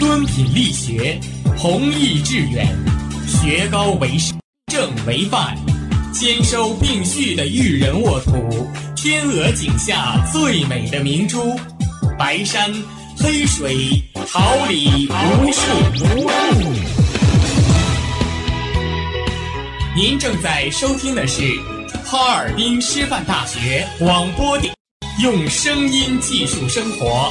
敦品力学，弘毅致远，学高为师，正为范，兼收并蓄的育人沃土，天鹅颈下最美的明珠，白山黑水，桃李无数。您正在收听的是哈尔滨师范大学广播电，用声音技术生活，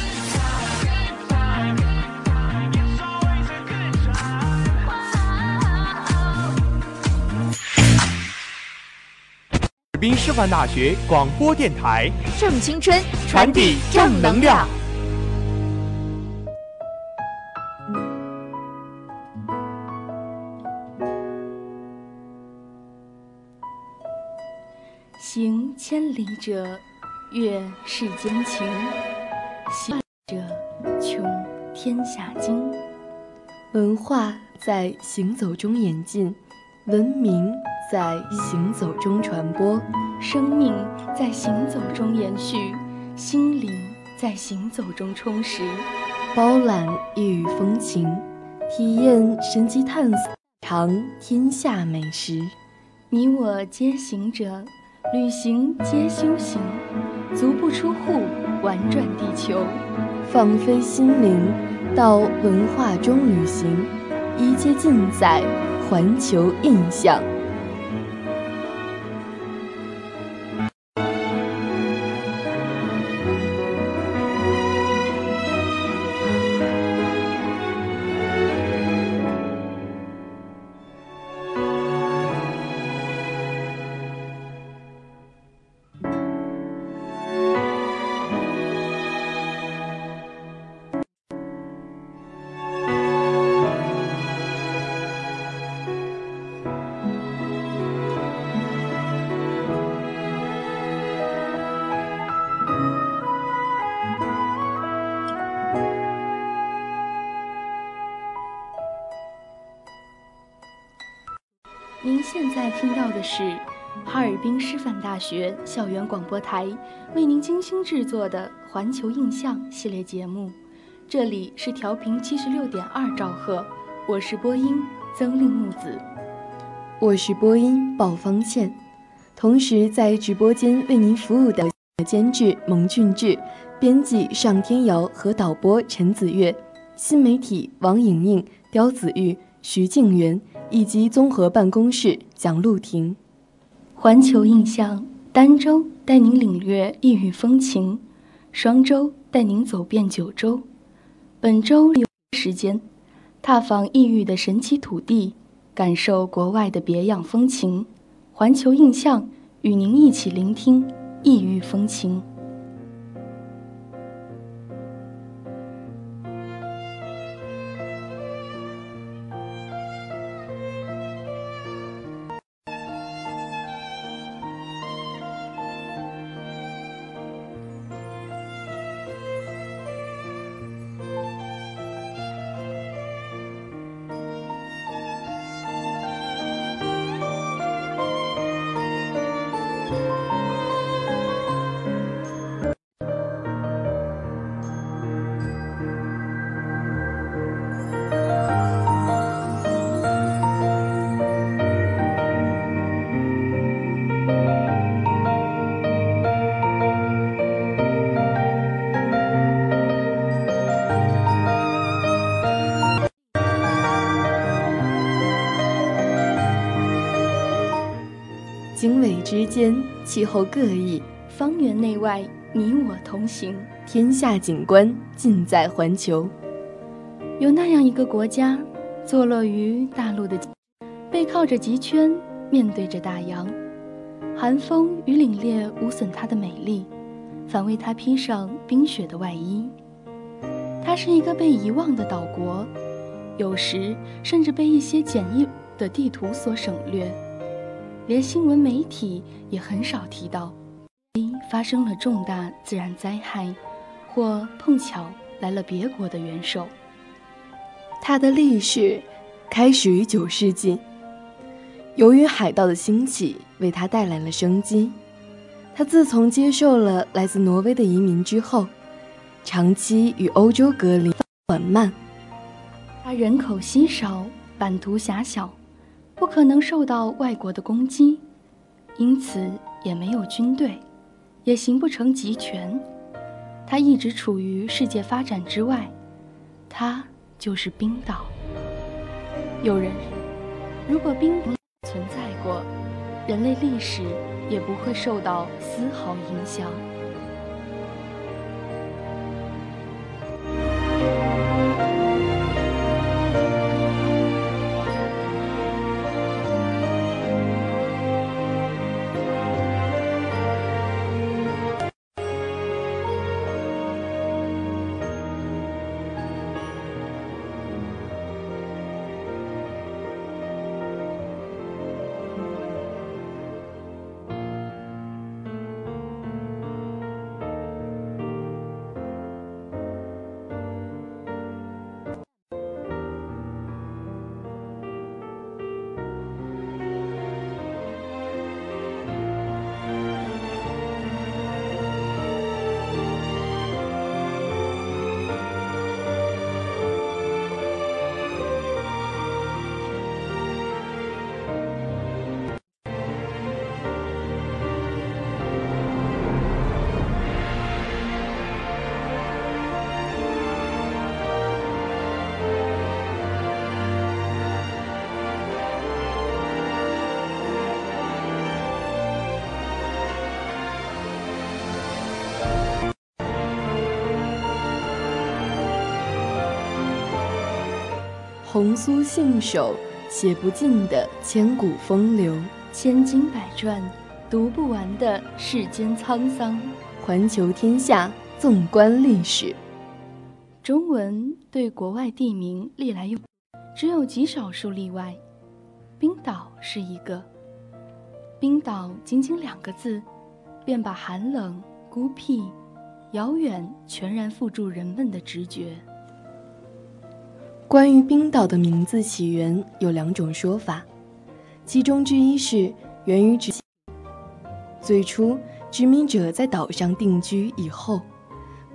滨师范大学广播电台，正青春，传递正能量。行千里者，阅世间情；行者，穷天下经。文化在行走中演进，文明在行走中传播，生命在行走中延续，心灵在行走中充实。包揽异域风情，体验神奇探索，尝天下美食。你我皆行者。旅行皆修行，足不出户，玩转地球，放飞心灵，到文化中旅行，一切尽在环球印象。听到的是哈尔滨师范大学校园广播台为您精心制作的《环球印象》系列节目，这里是调频七十六点二兆赫，我是播音曾令木子，我是播音鲍方倩，同时在直播间为您服务的监制蒙俊志、编辑尚天瑶和导播陈子月，新媒体王颖颖、刁子玉、徐静媛。以及综合办公室蒋露婷，环球印象，儋州带您领略异域风情，双州带您走遍九州。本周有时间，踏访异域的神奇土地，感受国外的别样风情。环球印象，与您一起聆听异域风情。间，气候各异，方圆内外你我同行，天下景观尽在环球。有那样一个国家，坐落于大陆的，背靠着极圈，面对着大洋，寒风与凛冽无损它的美丽，反为它披上冰雪的外衣。它是一个被遗忘的岛国，有时甚至被一些简易的地图所省略，连新闻媒体也很少提到。发生了重大自然灾害，或碰巧来了别国的元首。它的历史开始于九世纪，由于海盗的兴起，为它带来了生机。它自从接受了来自挪威的移民之后，长期与欧洲隔离，缓慢。它人口稀少，版图狭小，不可能受到外国的攻击，因此也没有军队，也形不成集权。它一直处于世界发展之外。它。就是冰岛。有人，如果冰不存在过，人类历史也不会受到丝毫影响。红酥信手，写不尽的千古风流；千经百转，读不完的世间沧桑。环球天下，纵观历史。中文对国外地名历来用，只有极少数例外。冰岛是一个。冰岛仅仅两个字，便把寒冷、孤僻、遥远全然付诸人们的直觉。关于冰岛的名字起源有两种说法，其中之一是源于殖最初殖民者在岛上定居以后，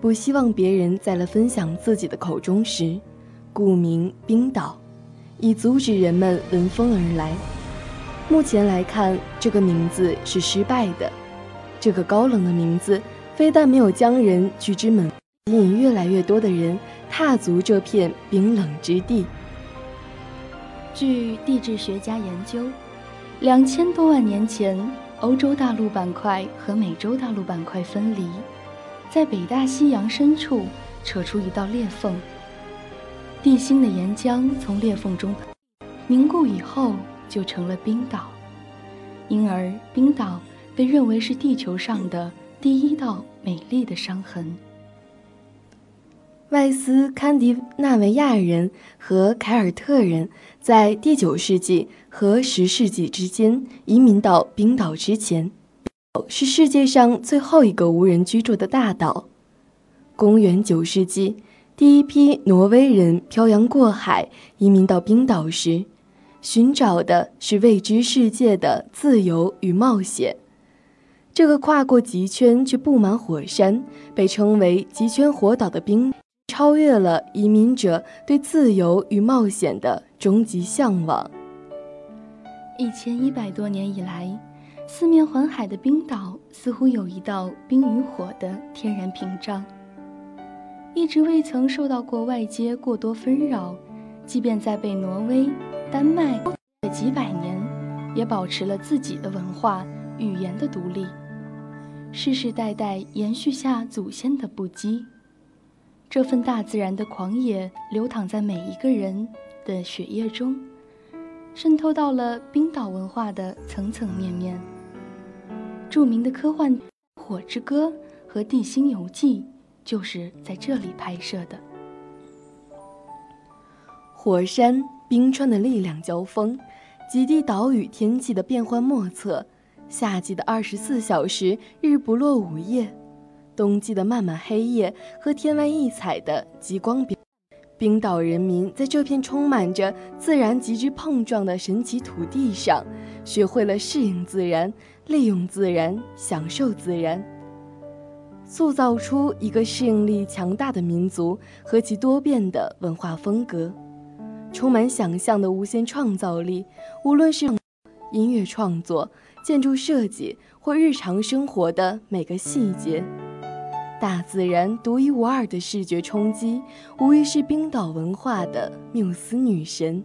不希望别人在了分享自己的口中时，故名冰岛，以阻止人们闻风而来。目前来看，这个名字是失败的。这个高冷的名字非但没有将人拒之门，吸引越来越多的人。踏足这片冰冷之地。据地质学家研究，两千多万年前，欧洲大陆板块和美洲大陆板块分离，在北大西洋深处扯出一道裂缝。地心的岩浆从裂缝中凝固以后，就成了冰岛。因而，冰岛被认为是地球上的第一道美丽的伤痕。外斯堪的纳维亚人和凯尔特人在第九世纪和十世纪之间移民到冰岛之前，是世界上最后一个无人居住的大岛。公元九世纪，第一批挪威人漂洋过海移民到冰岛时，寻找的是未知世界的自由与冒险。这个跨过极圈却布满火山，被称为“极圈火岛”的冰。超越了移民者对自由与冒险的终极向往。一千一百多年以来，四面环海的冰岛似乎有一道冰与火的天然屏障，一直未曾受到过外界过多纷扰。即便在被挪威、丹麦几百年，也保持了自己的文化语言的独立，世世代代延续下祖先的不羁。这份大自然的狂野流淌在每一个人的血液中，渗透到了冰岛文化的层层面面。著名的科幻《火之歌》和《地心游记》就是在这里拍摄的。火山、冰川的力量交锋，极地岛屿天气的变幻莫测，夏季的二十四小时日不落午夜，冬季的漫漫黑夜和天外异彩的极光。冰岛人民在这片充满着自然极致碰撞的神奇土地上，学会了适应自然、利用自然、享受自然，塑造出一个适应力强大的民族和其多变的文化风格。充满想象的无限创造力，无论是音乐创作、建筑设计或日常生活的每个细节，大自然独一无二的视觉冲击，无疑是冰岛文化的缪斯女神，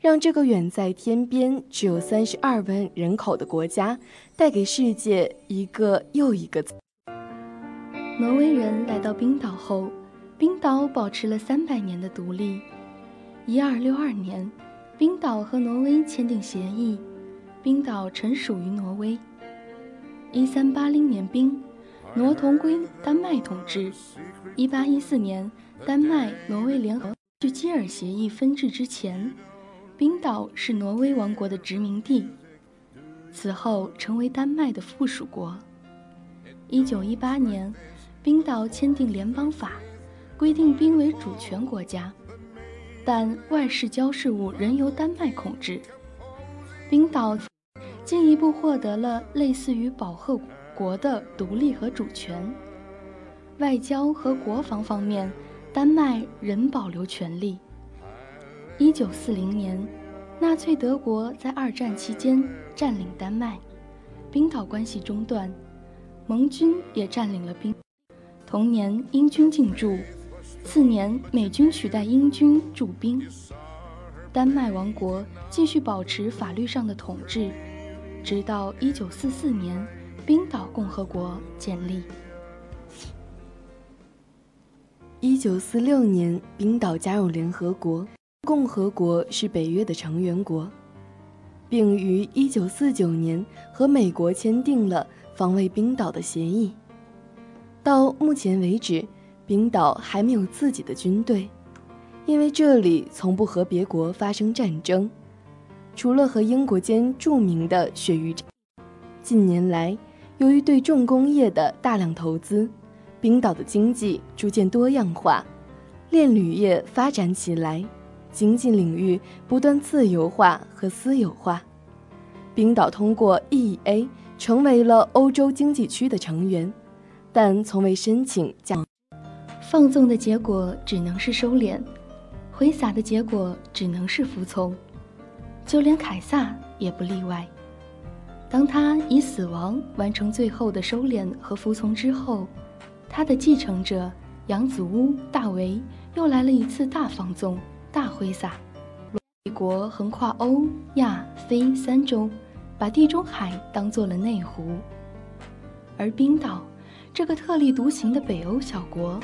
让这个远在天边、只有三十二万人口的国家，带给世界一个又一个。挪威人来到冰岛后，冰岛保持了三百年的独立。一二六二年，冰岛和挪威签订协议，冰岛臣属于挪威。一三八零年，冰挪同归丹麦统治。一八一四年，丹麦、挪威联合。据基尔协议分治之前，冰岛是挪威王国的殖民地，此后成为丹麦的附属国。一九一八年，冰岛签订联邦法，规定冰为主权国家。但外事交事务仍由丹麦控制。冰岛进一步获得了类似于保贺国的独立和主权。外交和国防方面，丹麦仍保留权利。一九四零年，纳粹德国在二战期间占领丹麦，冰岛关系中断，盟军也占领了冰。同年，英军进驻。次年，美军取代英军驻兵，丹麦王国继续保持法律上的统治，直到1944年，冰岛共和国建立。1946年，冰岛加入联合国，共和国是北约的成员国，并于1949年和美国签订了防卫冰岛的协议。到目前为止。冰岛还没有自己的军队，因为这里从不和别国发生战争，除了和英国间著名的鳕鱼战。近年来，由于对重工业的大量投资，冰岛的经济逐渐多样化，炼铝业发展起来，经济领域不断自由化和私有化。冰岛通过 EEA 成为了欧洲经济区的成员，但从未申请加。放纵的结果只能是收敛，挥洒的结果只能是服从，就连凯撒也不例外。当他以死亡完成最后的收敛和服从之后，他的继承者杨子乌大维又来了一次大放纵、大挥洒。帝国横跨欧亚非三洲，把地中海当做了内湖，而冰岛这个特立独行的北欧小国。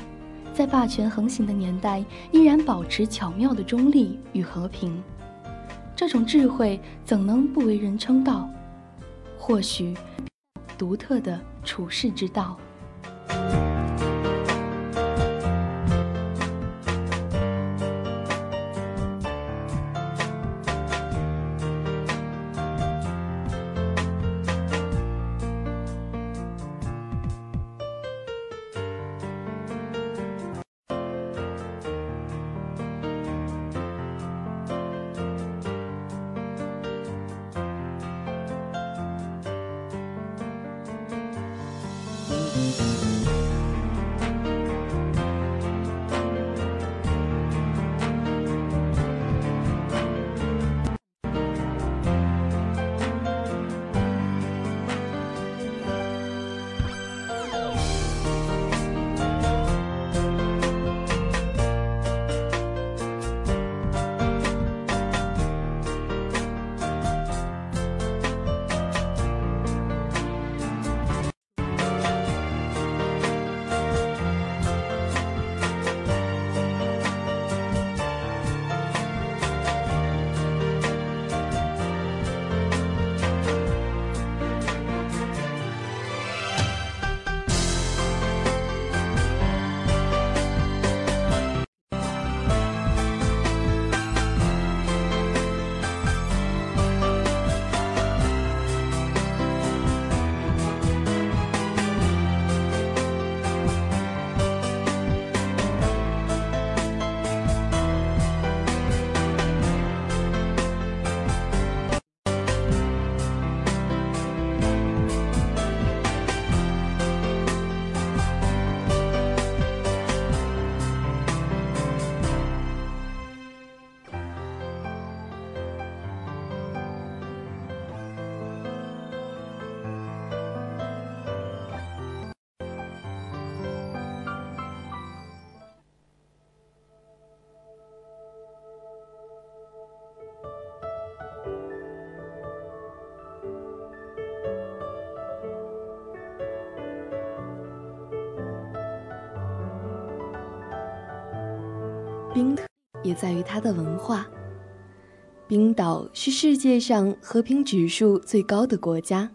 在霸权横行的年代，依然保持巧妙的中立与和平，这种智慧怎能不为人称道？或许，独特的处世之道。冰也在于它的文化。冰岛是世界上和平指数最高的国家，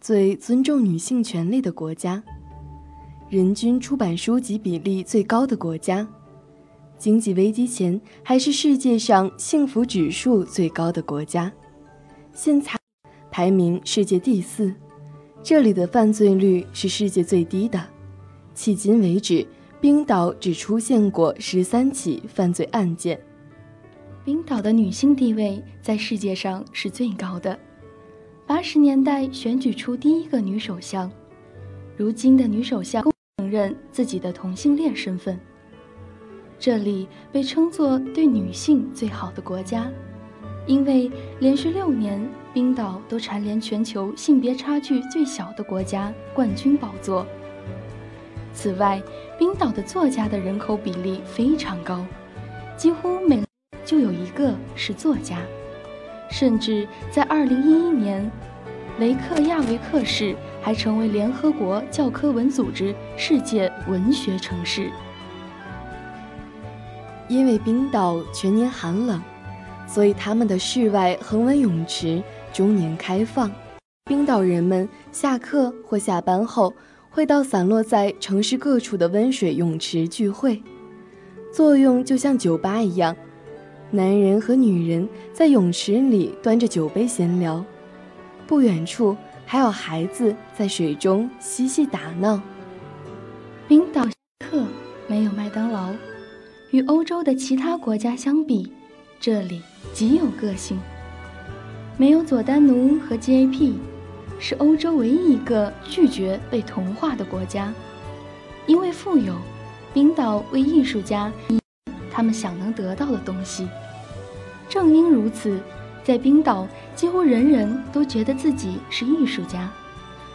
最尊重女性权利的国家，人均出版书籍比例最高的国家，经济危机前还是世界上幸福指数最高的国家，现在排名世界第四。这里的犯罪率是世界最低的，迄今为止，冰岛只出现过十三起犯罪案件。冰岛的女性地位在世界上是最高的。八十年代选举出第一个女首相，如今的女首相承认自己的同性恋身份。这里被称作对女性最好的国家，因为连续六年冰岛都蝉联全球性别差距最小的国家冠军宝座。此外，冰岛的作家的人口比例非常高，几乎每。就有一个是作家，甚至在二零一一年，雷克亚维克市还成为联合国教科文组织世界文学城市。因为冰岛全年寒冷，所以他们的室外恒温泳池终年开放。冰岛人们下课或下班后会到散落在城市各处的温水泳池聚会，作用就像酒吧一样。男人和女人在泳池里端着酒杯闲聊，不远处还有孩子在水中嬉戏打闹。冰岛特没有麦当劳，与欧洲的其他国家相比，这里极有个性。没有佐丹奴和 GAP，是欧洲唯一一个拒绝被同化的国家。因为富有，冰岛为艺术家。他们想能得到的东西。正因如此，在冰岛，几乎人人都觉得自己是艺术家。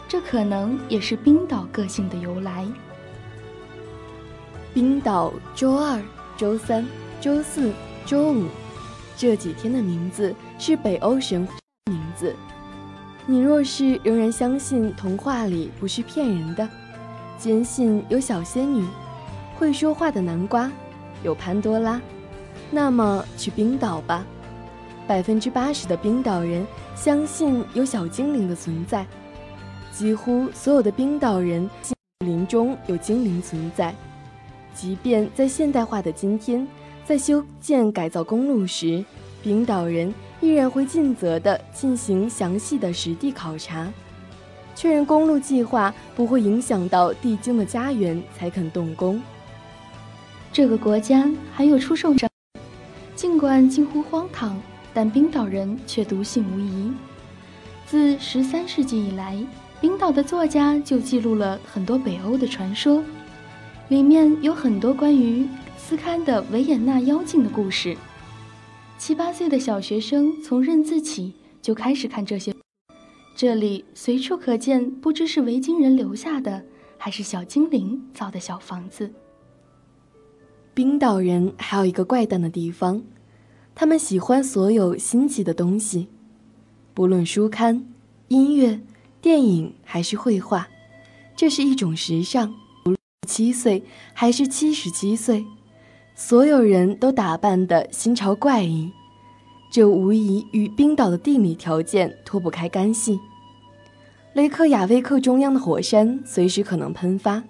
这可能也是冰岛个性的由来。冰岛周二、周三、周四周五这几天的名字是北欧神话名字。你若是仍然相信童话里不是骗人的，坚信有小仙女、会说话的南瓜。有潘多拉，那么去冰岛吧。百分之八十的冰岛人相信有小精灵的存在，几乎所有的冰岛人信林中有精灵存在。即便在现代化的今天，在修建改造公路时，冰岛人依然会尽责地进行详细的实地考察，确认公路计划不会影响到地精的家园，才肯动工。这个国家还有出售尽管近乎荒唐，但冰岛人却笃信无疑。自十三世纪以来，冰岛的作家就记录了很多北欧的传说，里面有很多关于斯堪的维也纳妖精的故事。七八岁的小学生从认字起就开始看这些，这里随处可见，不知是维京人留下的，还是小精灵造的小房子。冰岛人还有一个怪诞的地方，他们喜欢所有新奇的东西，不论书刊、音乐、电影还是绘画，这是一种时尚。七岁还是七十七岁，所有人都打扮得新潮怪异，这无疑与冰岛的地理条件脱不开干系。雷克雅未克中央的火山随时可能喷发，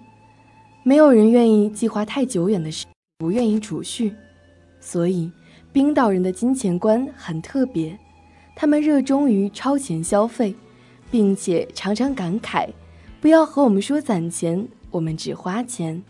没有人愿意计划太久远的事。不愿意储蓄，所以冰岛人的金钱观很特别，他们热衷于超前消费，并且常常感慨：“不要和我们说攒钱，我们只花钱。”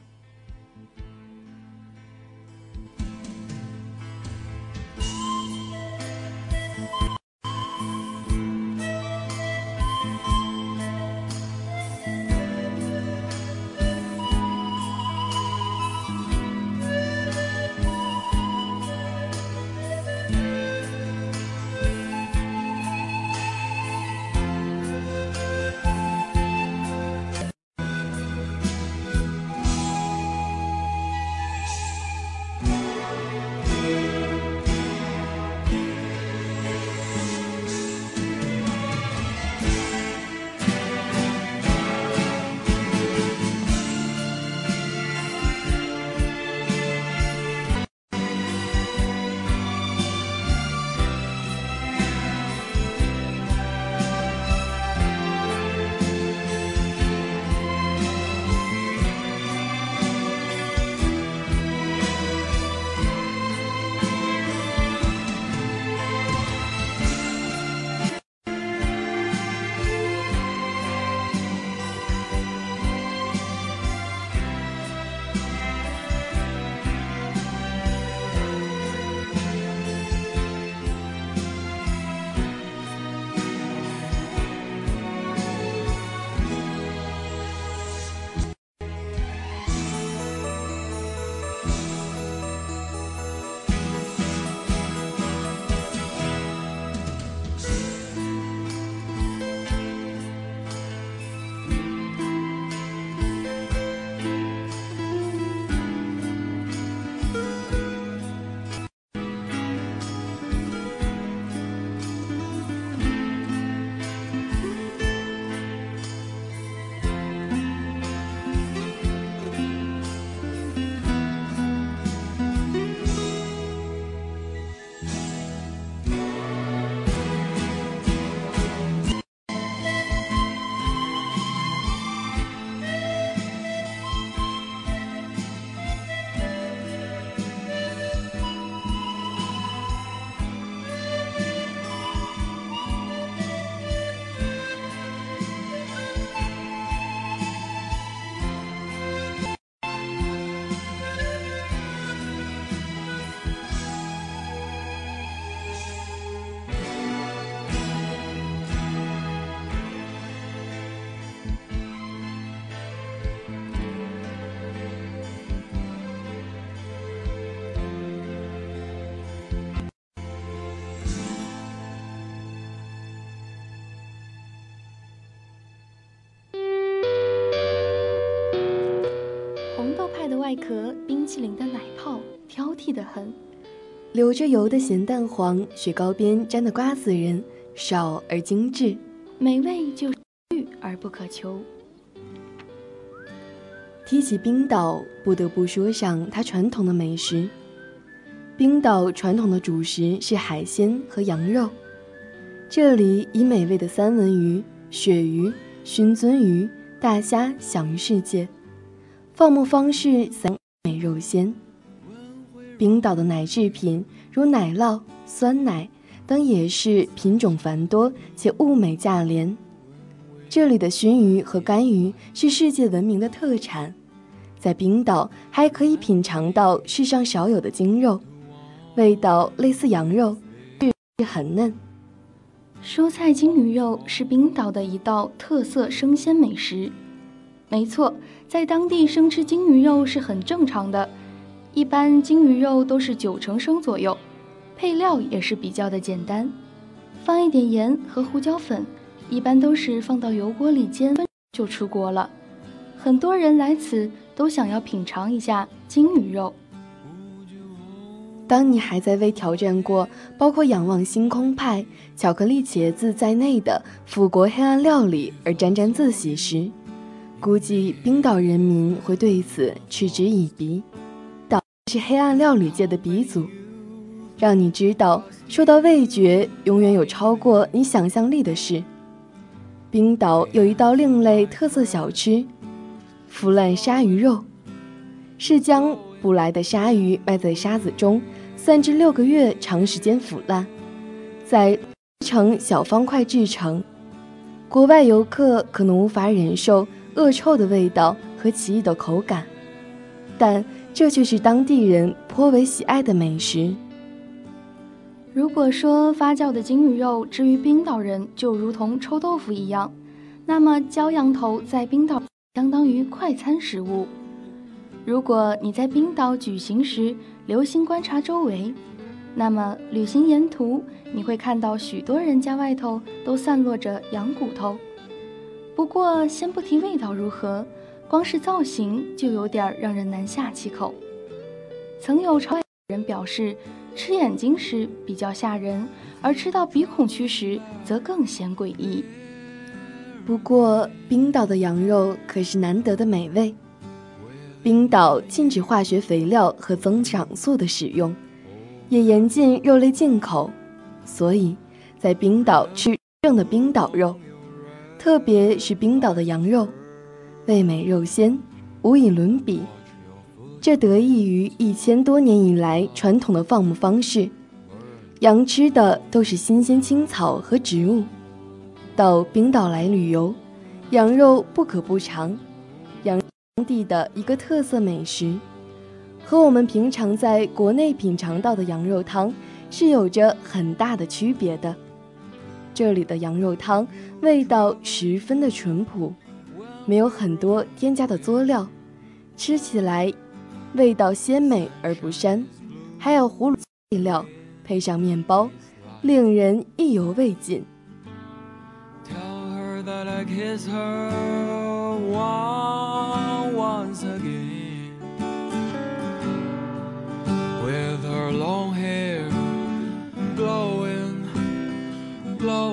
外壳冰淇淋的奶泡挑剔的很，流着油的咸蛋黄，雪糕边沾的瓜子仁少而精致，美味就欲而不可求。提起冰岛，不得不说上它传统的美食。冰岛传统的主食是海鲜和羊肉，这里以美味的三文鱼、鳕鱼、熏鳟鱼、大虾享誉世界。放牧方式三美肉鲜。冰岛的奶制品如奶酪、酸奶等也是品种繁多且物美价廉。这里的熏鱼和干鱼是世界闻名的特产。在冰岛还可以品尝到世上少有的精肉，味道类似羊肉，很嫩。蔬菜金鱼肉是冰岛的一道特色生鲜美食。没错，在当地生吃鲸鱼肉是很正常的，一般鲸鱼肉都是九成生左右，配料也是比较的简单，放一点盐和胡椒粉，一般都是放到油锅里煎就出锅了。很多人来此都想要品尝一下鲸鱼肉。当你还在为挑战过包括仰望星空派、巧克力茄子在内的腐国黑暗料理而沾沾自喜时，估计冰岛人民会对此嗤之以鼻。岛是黑暗料理界的鼻祖，让你知道，说到味觉，永远有超过你想象力的事。冰岛有一道另类特色小吃——腐烂鲨鱼肉，是将捕来的鲨鱼埋在沙子中，三至六个月长时间腐烂，再成小方块制成。国外游客可能无法忍受。恶臭的味道和奇异的口感，但这却是当地人颇为喜爱的美食。如果说发酵的鲸鱼肉之于冰岛人就如同臭豆腐一样，那么焦羊头在冰岛相当于快餐食物。如果你在冰岛举行时留心观察周围，那么旅行沿途你会看到许多人家外头都散落着羊骨头。不过，先不提味道如何，光是造型就有点让人难下其口。曾有朝外人表示，吃眼睛时比较吓人，而吃到鼻孔区时则更显诡异。不过，冰岛的羊肉可是难得的美味。冰岛禁止化学肥料和增长素的使用，也严禁肉类进口，所以在冰岛吃正的冰岛肉。特别是冰岛的羊肉，味美肉鲜，无以伦比。这得益于一千多年以来传统的放牧方式，羊吃的都是新鲜青草和植物。到冰岛来旅游，羊肉不可不尝，羊当地的一个特色美食，和我们平常在国内品尝到的羊肉汤是有着很大的区别的。这里的羊肉汤味道十分的淳朴，没有很多添加的佐料，吃起来味道鲜美而不膻，还有胡萝卜料配上面包，令人意犹未尽。With her long glow.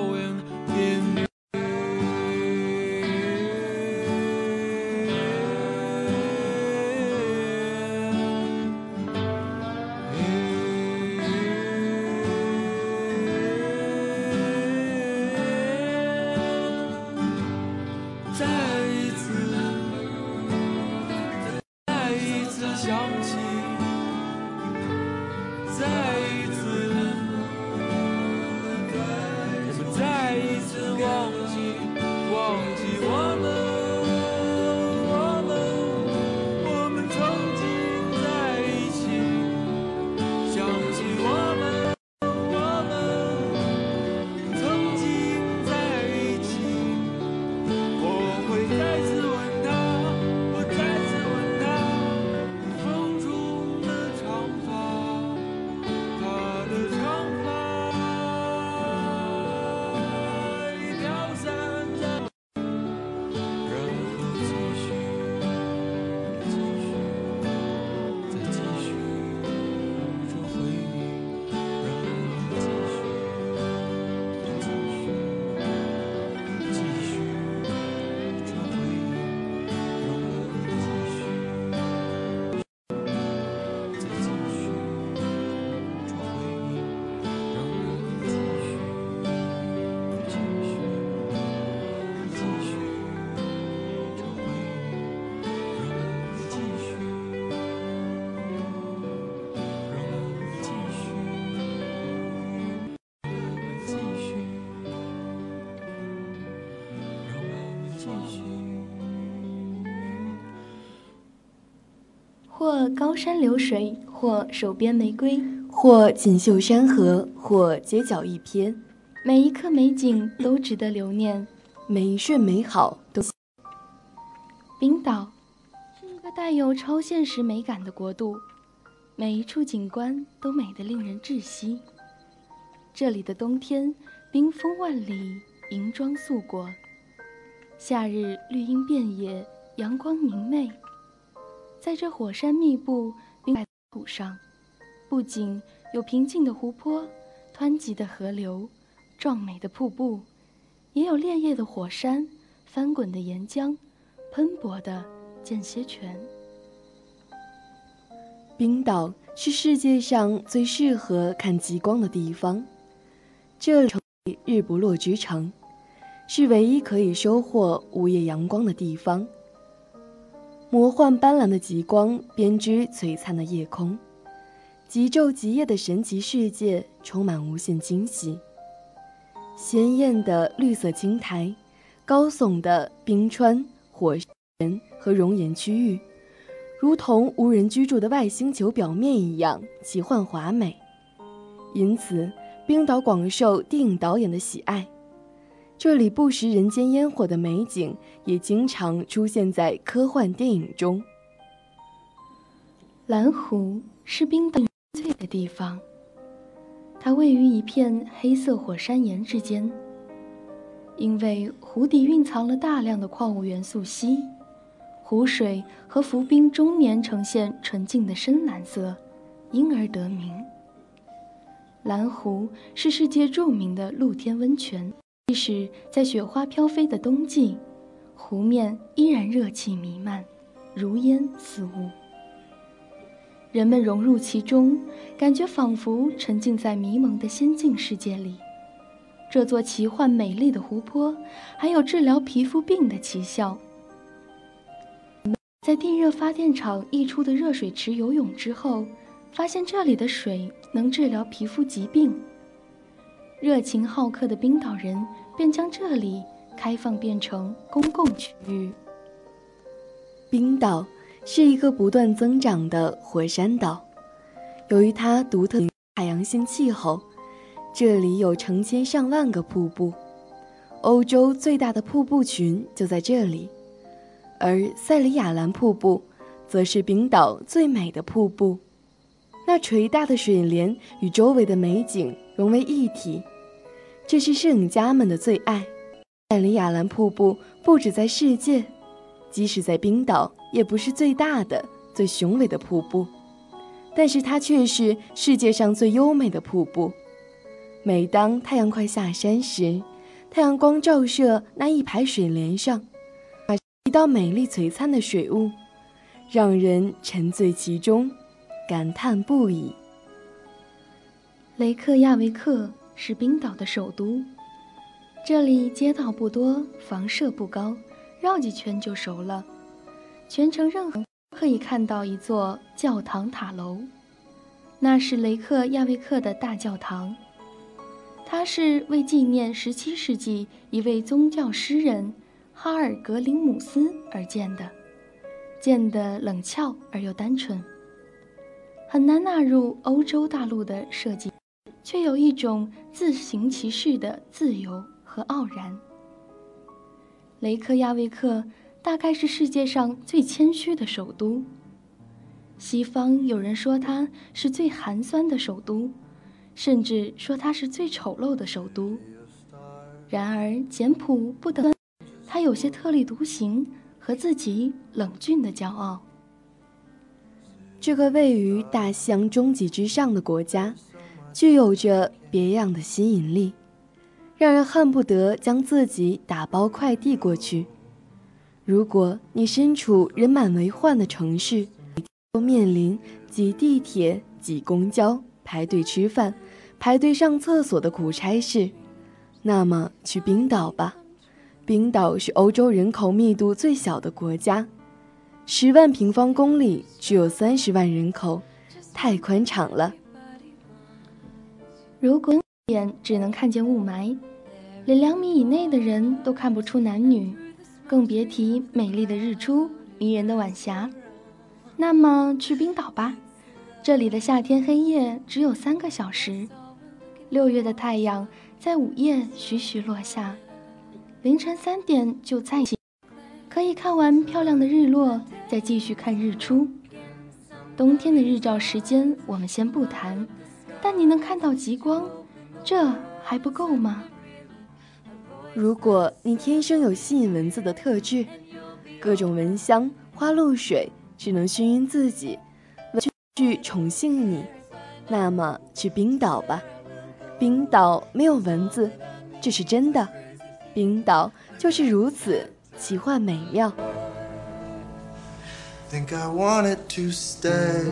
或高山流水，或手边玫瑰，或锦绣山河，或街角一瞥，每一刻美景都值得留念。每一瞬美好都冰岛是一个带有超现实美感的国度，每一处景观都美得令人窒息。这里的冬天冰封万里，银装素裹；夏日绿荫遍野，阳光明媚。在这火山密布冰盖土上，不仅有平静的湖泊、湍急的河流、壮美的瀑布，也有烈焰的火山、翻滚的岩浆。喷薄的间歇泉。冰岛是世界上最适合看极光的地方，这成为日不落之城，是唯一可以收获午夜阳光的地方。魔幻斑斓的极光编织璀璨的夜空，极昼极夜的神奇世界充满无限惊喜。鲜艳的绿色青苔，高耸的冰川、火山和熔岩区域。如同无人居住的外星球表面一样奇幻华美，因此冰岛广受电影导演的喜爱。这里不食人间烟火的美景，也经常出现在科幻电影中。蓝湖是冰岛最的地方，它位于一片黑色火山岩之间，因为湖底蕴藏了大量的矿物元素硒。湖水和浮冰终年呈现纯净的深蓝色，因而得名。蓝湖是世界著名的露天温泉，即使在雪花飘飞的冬季，湖面依然热气弥漫，如烟似雾。人们融入其中，感觉仿佛沉浸在迷蒙的仙境世界里。这座奇幻美丽的湖泊，还有治疗皮肤病的奇效。在地热发电厂溢出的热水池游泳之后，发现这里的水能治疗皮肤疾病。热情好客的冰岛人便将这里开放变成公共区域。冰岛是一个不断增长的火山岛，由于它独特海洋性气候，这里有成千上万个瀑布，欧洲最大的瀑布群就在这里。而塞里亚兰瀑布则是冰岛最美的瀑布。那垂大的水帘与周围的美景融为一体，这是摄影家们的最爱。艾里亚兰瀑布不止在世界，即使在冰岛，也不是最大的、最雄伟的瀑布，但是它却是世界上最优美的瀑布。每当太阳快下山时，太阳光照射那一排水帘上，一道美丽璀璨的水雾，让人沉醉其中。感叹不已。雷克亚维克是冰岛的首都，这里街道不多，房舍不高，绕几圈就熟了。全城任何可以看到一座教堂塔楼，那是雷克亚维克的大教堂。它是为纪念17世纪一位宗教诗人哈尔格林姆斯而建的，建得冷峭而又单纯。很难纳入欧洲大陆的设计，却有一种自行其事的自由和傲然。雷克亚维克大概是世界上最谦虚的首都。西方有人说它是最寒酸的首都，甚至说它是最丑陋的首都。然而简朴不得，它有些特立独行和自己冷峻的骄傲。这个位于大西洋终极之上的国家，具有着别样的吸引力，让人恨不得将自己打包快递过去。如果你身处人满为患的城市，都面临挤地铁、挤公交、排队吃饭、排队上厕所的苦差事，那么去冰岛吧。冰岛是欧洲人口密度最小的国家。十万平方公里只有三十万人口，太宽敞了。如果眼只能看见雾霾，连两米以内的人都看不出男女，更别提美丽的日出、迷人的晚霞。那么去冰岛吧，这里的夏天黑夜只有三个小时，六月的太阳在午夜徐徐落下，凌晨三点就再起。可以看完漂亮的日落，再继续看日出。冬天的日照时间我们先不谈，但你能看到极光，这还不够吗？如果你天生有吸引蚊子的特质，各种蚊香、花露水只能熏晕自己，去宠幸你，那么去冰岛吧。冰岛没有蚊子，这是真的。冰岛就是如此。奇幻美妙。Think I wanted to stay.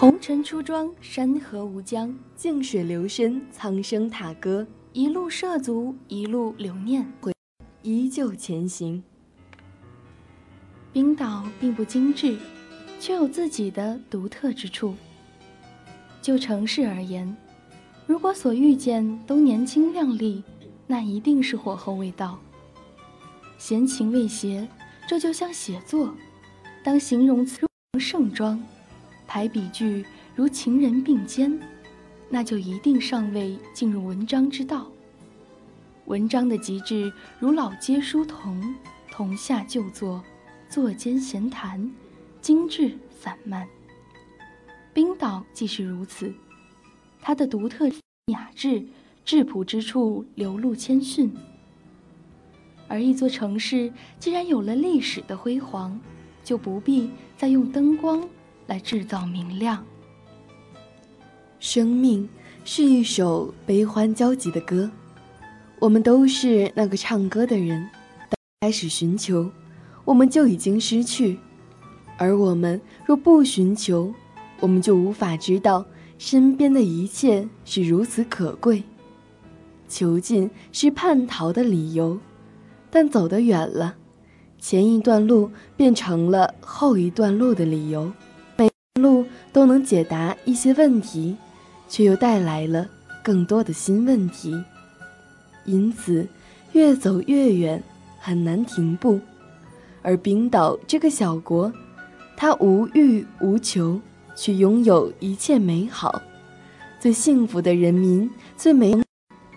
红尘出庄，山河无疆，静水流深，苍生踏歌，一路涉足，一路留念，回依旧前行。冰岛并不精致，却有自己的独特之处。就城市而言，如果所遇见都年轻靓丽，那一定是火候未到。闲情未歇，这就像写作，当形容词盛装。排比句如情人并肩，那就一定尚未进入文章之道。文章的极致如老街书童，同下就坐，坐间闲谈，精致散漫。冰岛既是如此，它的独特雅致、质朴之处流露谦逊。而一座城市既然有了历史的辉煌，就不必再用灯光。来制造明亮。生命是一首悲欢交集的歌，我们都是那个唱歌的人。开始寻求，我们就已经失去；而我们若不寻求，我们就无法知道身边的一切是如此可贵。囚禁是叛逃的理由，但走得远了，前一段路变成了后一段路的理由。都能解答一些问题，却又带来了更多的新问题。因此，越走越远，很难停步。而冰岛这个小国，它无欲无求，却拥有一切美好，最幸福的人民，最美。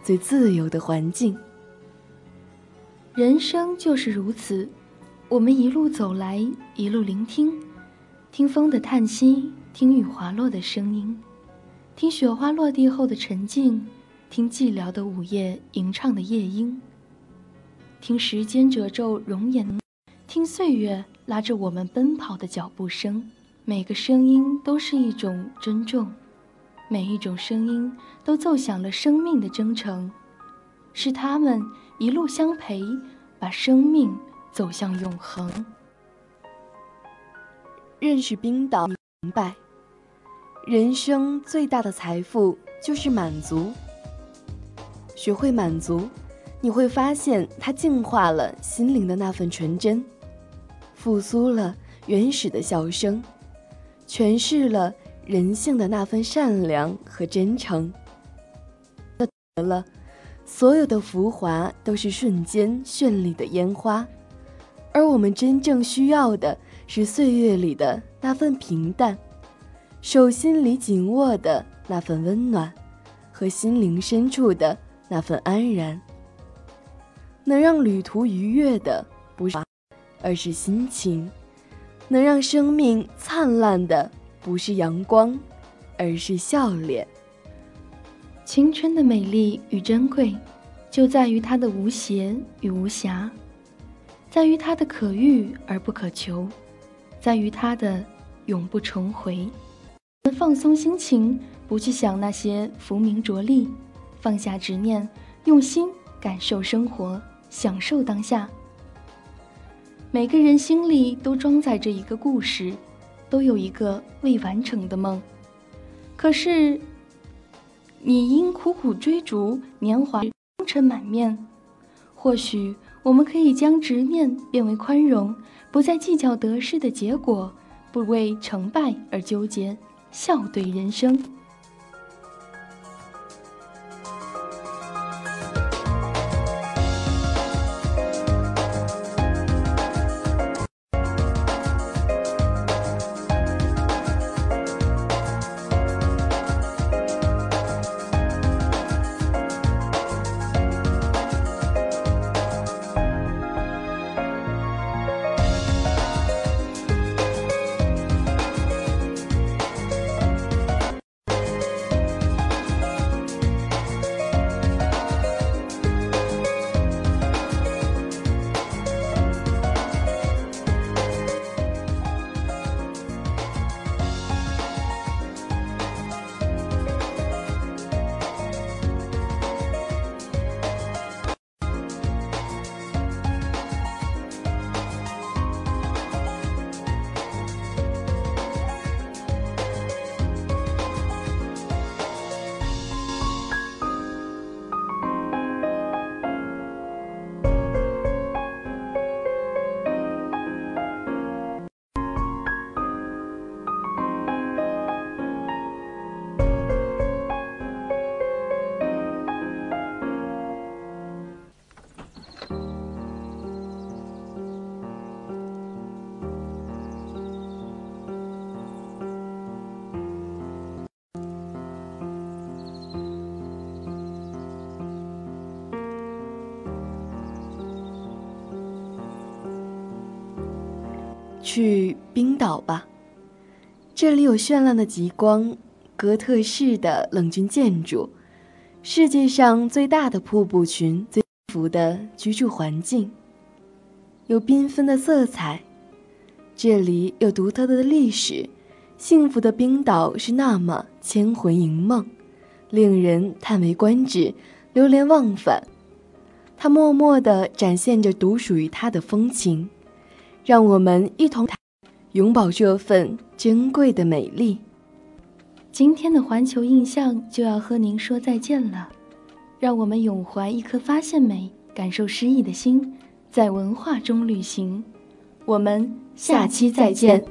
最自由的环境。人生就是如此，我们一路走来，一路聆听，听风的叹息，听雨滑落的声音，听雪花落地后的沉静，听寂寥的午夜吟唱的夜莺，听时间褶皱容颜，听岁月拉着我们奔跑的脚步声。每个声音都是一种尊重。每一种声音都奏响了生命的征程，是他们一路相陪，把生命走向永恒。认识冰岛，明白，人生最大的财富就是满足。学会满足，你会发现它净化了心灵的那份纯真，复苏了原始的笑声，诠释了。人性的那份善良和真诚，得了，所有的浮华都是瞬间绚丽的烟花，而我们真正需要的是岁月里的那份平淡，手心里紧握的那份温暖，和心灵深处的那份安然。能让旅途愉悦的不是，而是心情；能让生命灿烂的。不是阳光，而是笑脸。青春的美丽与珍贵，就在于它的无邪与无瑕，在于它的可遇而不可求，在于它的永不重回。放松心情，不去想那些浮名着利，放下执念，用心感受生活，享受当下。每个人心里都装载着一个故事。都有一个未完成的梦，可是你因苦苦追逐，年华风尘满面。或许我们可以将执念变为宽容，不再计较得失的结果，不为成败而纠结，笑对人生。去冰岛吧，这里有绚烂的极光，哥特式的冷峻建筑，世界上最大的瀑布群，最幸福的居住环境，有缤纷的色彩。这里有独特的历史，幸福的冰岛是那么千魂萦梦，令人叹为观止，流连忘返。它默默地展现着独属于它的风情，让我们一同永葆这份珍贵的美丽。今天的环球印象就要和您说再见了，让我们永怀一颗发现美、感受诗意的心，在文化中旅行。我们下期再见。